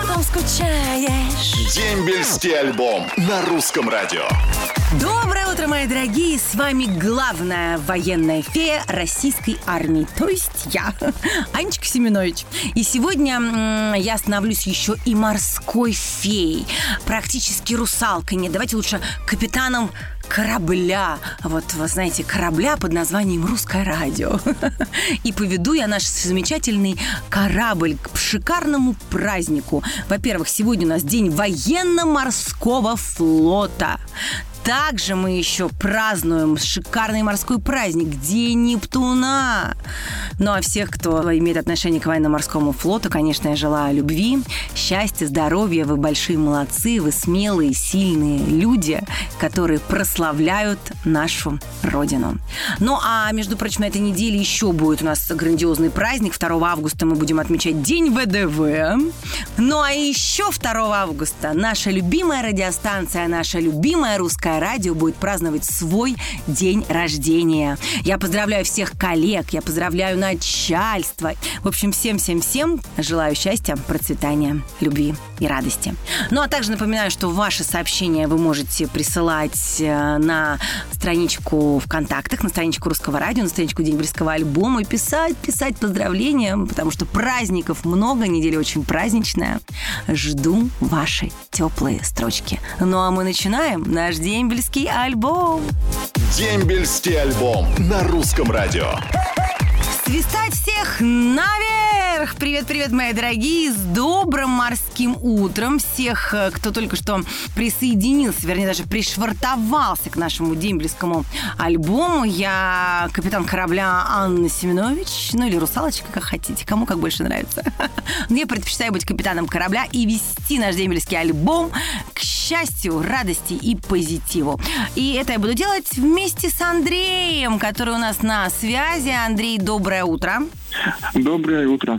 потом скучаешь. Дембельский альбом на русском радио. Доброе утро, мои дорогие! С вами главная военная фея российской армии, то есть я, Анечка Семенович. И сегодня я становлюсь еще и морской феей, практически русалкой. Нет, давайте лучше капитаном корабля. Вот, вы знаете, корабля под названием «Русское радио». И поведу я наш замечательный корабль к шикарному празднику. Во-первых, сегодня у нас день военно-морского флота. Также мы еще празднуем шикарный морской праздник День Нептуна. Ну а всех, кто имеет отношение к военно-морскому флоту, конечно, я желаю любви, счастья, здоровья. Вы большие молодцы, вы смелые, сильные люди, которые прославляют нашу Родину. Ну а, между прочим, на этой неделе еще будет у нас грандиозный праздник. 2 августа мы будем отмечать День ВДВ. Ну а еще 2 августа наша любимая радиостанция, наша любимая русская радио будет праздновать свой день рождения. Я поздравляю всех коллег, я поздравляю начальство. В общем, всем-всем-всем желаю счастья, процветания, любви и радости. Ну а также напоминаю, что ваши сообщения вы можете присылать э, на страничку в контактах, на страничку Русского радио, на страничку Дембельского альбома и писать, писать поздравления, потому что праздников много, неделя очень праздничная. Жду ваши теплые строчки. Ну а мы начинаем наш дембельский альбом. Дембельский альбом на русском радио. Свистать всех наверх! Привет-привет, мои дорогие! С добрым морским утром всех, э, кто только что присоединился, вернее, даже пришвартовался к нашему дембельскому альбому. Я капитан корабля Анна Семенович, ну или русалочка, как хотите, кому как больше нравится. Но я предпочитаю быть капитаном корабля и вести наш дембельский альбом к счастью, радости и позитиву. И это я буду делать вместе с Андреем, который у нас на связи. Андрей, доброе утро. Доброе утро.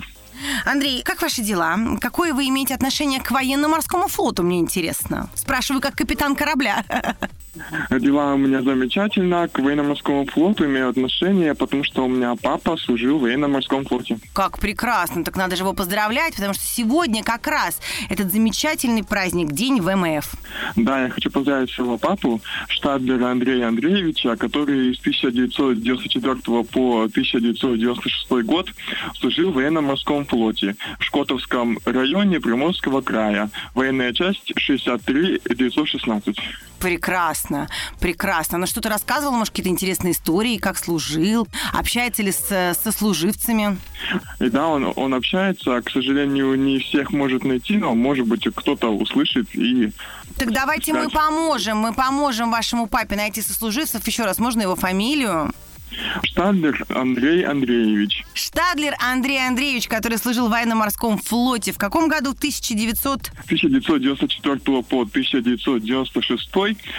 Андрей, как ваши дела? Какое вы имеете отношение к военно-морскому флоту, мне интересно? Спрашиваю, как капитан корабля. Дела у меня замечательно. К военно-морскому флоту имею отношение, потому что у меня папа служил в военно-морском флоте. Как прекрасно. Так надо же его поздравлять, потому что сегодня как раз этот замечательный праздник, День ВМФ. Да, я хочу поздравить своего папу, Штадлера Андрея Андреевича, который с 1994 по 1996 год служил в военно-морском флоте в Шкотовском районе Приморского края. Военная часть 63-916. Прекрасно, прекрасно. Но что-то рассказывал, может, какие-то интересные истории, как служил? Общается ли с, со служивцами? И да, он, он общается. К сожалению, не всех может найти, но, может быть, кто-то услышит и... Так давайте мы поможем, мы поможем вашему папе найти сослуживцев. Еще раз, можно его фамилию? Штадлер Андрей Андреевич. Штадлер Андрей Андреевич, который служил в военно-морском флоте. В каком году? 1900... 1994 по 1996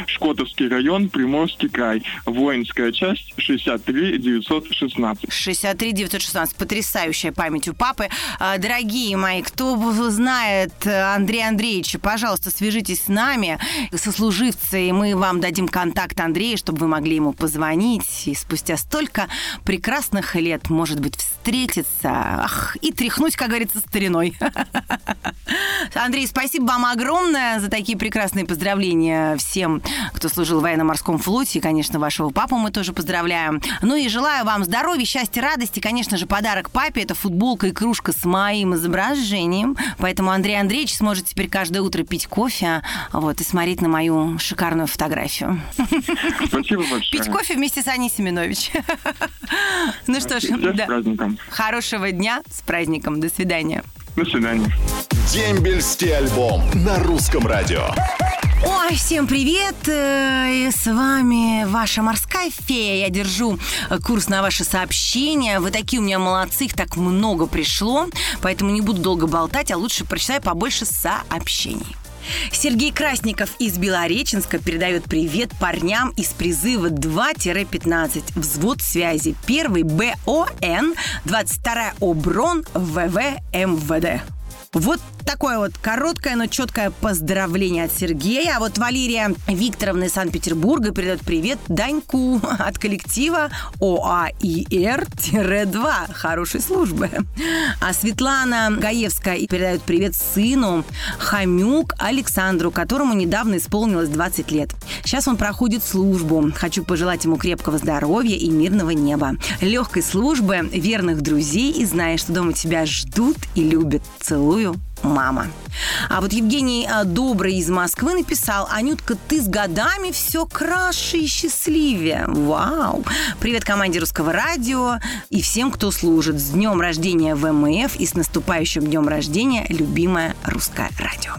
Шкотовский район, Приморский край. Воинская часть 63 916. 63 916. Потрясающая память у папы. А, Дорогие мои, кто знает Андрея Андреевича, пожалуйста, свяжитесь с нами, сослуживцы, и мы вам дадим контакт Андрея, чтобы вы могли ему позвонить и спустя столько прекрасных лет, может быть, встретиться ах, и тряхнуть, как говорится, стариной. Андрей, спасибо вам огромное за такие прекрасные поздравления всем, кто служил в военно-морском флоте. И, конечно, вашего папу мы тоже поздравляем. Ну и желаю вам здоровья, счастья, радости. Конечно же, подарок папе – это футболка и кружка с моим изображением. Поэтому Андрей Андреевич сможет теперь каждое утро пить кофе вот, и смотреть на мою шикарную фотографию. Спасибо большое. Пить кофе вместе с Аней Семенович. Ну что ж, да. праздником. хорошего дня с праздником. До свидания. До свидания. Дембельский альбом на русском радио. Ой, всем привет! Э, И с вами ваша морская фея. Я держу э, курс на ваши сообщения. Вы такие у меня молодцы, их так много пришло. Поэтому не буду долго болтать, а лучше прочитаю побольше сообщений. Сергей Красников из Белореченска передает привет парням из призыва 2-15. Взвод связи. Первый БОН, 22 ОБРОН ВВ МВД. Вот такое вот короткое, но четкое поздравление от Сергея. А вот Валерия Викторовна из Санкт-Петербурга передает привет Даньку от коллектива ОАИР-2 хорошей службы. А Светлана Гаевская передает привет сыну Хамюк Александру, которому недавно исполнилось 20 лет. Сейчас он проходит службу. Хочу пожелать ему крепкого здоровья и мирного неба. Легкой службы, верных друзей и знаешь, что дома тебя ждут и любят. Целую, мама. А вот Евгений а, Добрый из Москвы написал, Анютка, ты с годами все краше и счастливее. Вау! Привет команде Русского радио и всем, кто служит. С днем рождения ВМФ и с наступающим днем рождения, любимое Русское радио.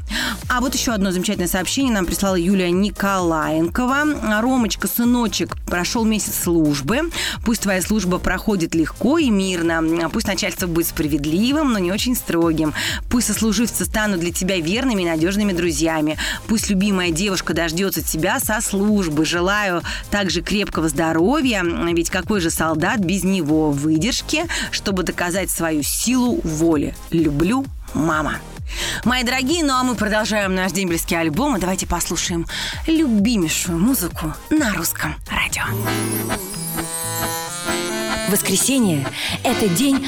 А вот еще одно замечательное сообщение нам прислала Юлия Николаенкова. Ромочка, сыночек, прошел месяц службы. Пусть твоя служба проходит легко и мирно. Пусть начальство будет справедливым, но не очень строгим. Пусть сослуживцы станут для тебя верными и надежными друзьями. Пусть любимая девушка дождется тебя со службы. Желаю также крепкого здоровья, ведь какой же солдат без него выдержки, чтобы доказать свою силу воли. Люблю, мама. Мои дорогие, ну а мы продолжаем наш дембельский альбом, и давайте послушаем любимейшую музыку на русском радио. Воскресенье – это день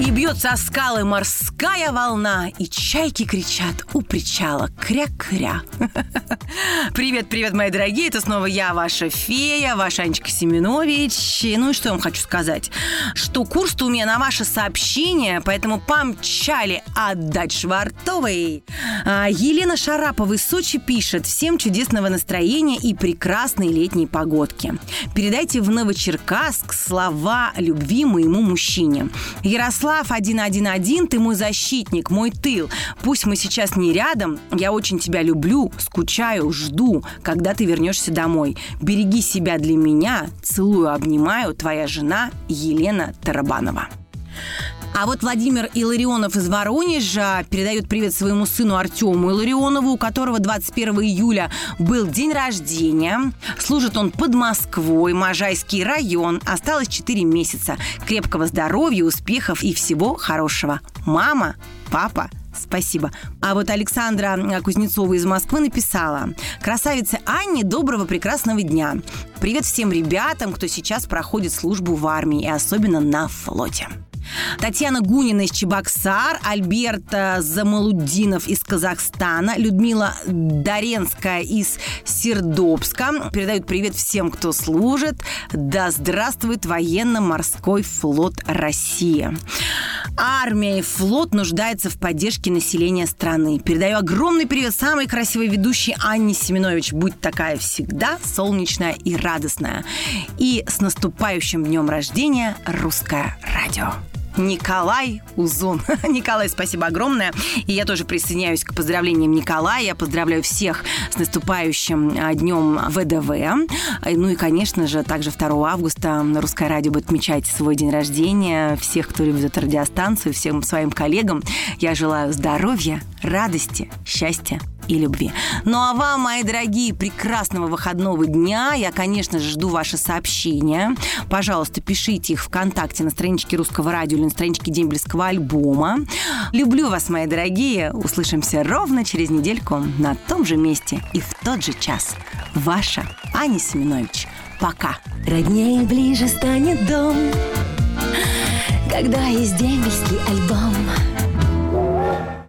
И бьется о скалы морская волна, и чайки кричат у причала кря-кря. Привет, привет, мои дорогие, это снова я, ваша фея, ваша Анечка Семенович. Ну и что я вам хочу сказать? Что курс-то у меня на ваше сообщение, поэтому помчали отдать Швартовой. А, Елена Шарапова из Сочи пишет «Всем чудесного настроения и прекрасной летней погодки. Передайте в Новочеркасск слова любви моему мужчине. Ярослав Ярослав 111, ты мой защитник, мой тыл. Пусть мы сейчас не рядом, я очень тебя люблю, скучаю, жду, когда ты вернешься домой. Береги себя для меня, целую, обнимаю, твоя жена Елена Тарабанова. А вот Владимир Иларионов из Воронежа передает привет своему сыну Артему Иларионову, у которого 21 июля был день рождения. Служит он под Москвой, Можайский район. Осталось 4 месяца. Крепкого здоровья, успехов и всего хорошего. Мама, папа, Спасибо. А вот Александра Кузнецова из Москвы написала. Красавица Анне, доброго прекрасного дня. Привет всем ребятам, кто сейчас проходит службу в армии и особенно на флоте. Татьяна Гунина из Чебоксар, Альберт Замалудинов из Казахстана, Людмила Доренская из Сердобска. Передают привет всем, кто служит. Да здравствует военно-морской флот России. Армия и флот нуждаются в поддержке населения страны. Передаю огромный привет самой красивой ведущей Анне Семенович. Будь такая всегда солнечная и радостная. И с наступающим днем рождения Русское радио. Николай Узун. Николай, спасибо огромное. И я тоже присоединяюсь к поздравлениям Николая. Я поздравляю всех с наступающим а, днем ВДВ. Ну и, конечно же, также 2 августа Русское радио будет отмечать свой день рождения. Всех, кто любит эту радиостанцию, всем своим коллегам я желаю здоровья, радости, счастья и любви. Ну а вам, мои дорогие, прекрасного выходного дня. Я, конечно же, жду ваши сообщения. Пожалуйста, пишите их ВКонтакте на страничке Русского радио или на страничке Дембельского альбома. Люблю вас, мои дорогие. Услышимся ровно через недельку на том же месте и в тот же час. Ваша Аня Семенович. Пока. Роднее ближе станет дом, когда есть дембельский альбом.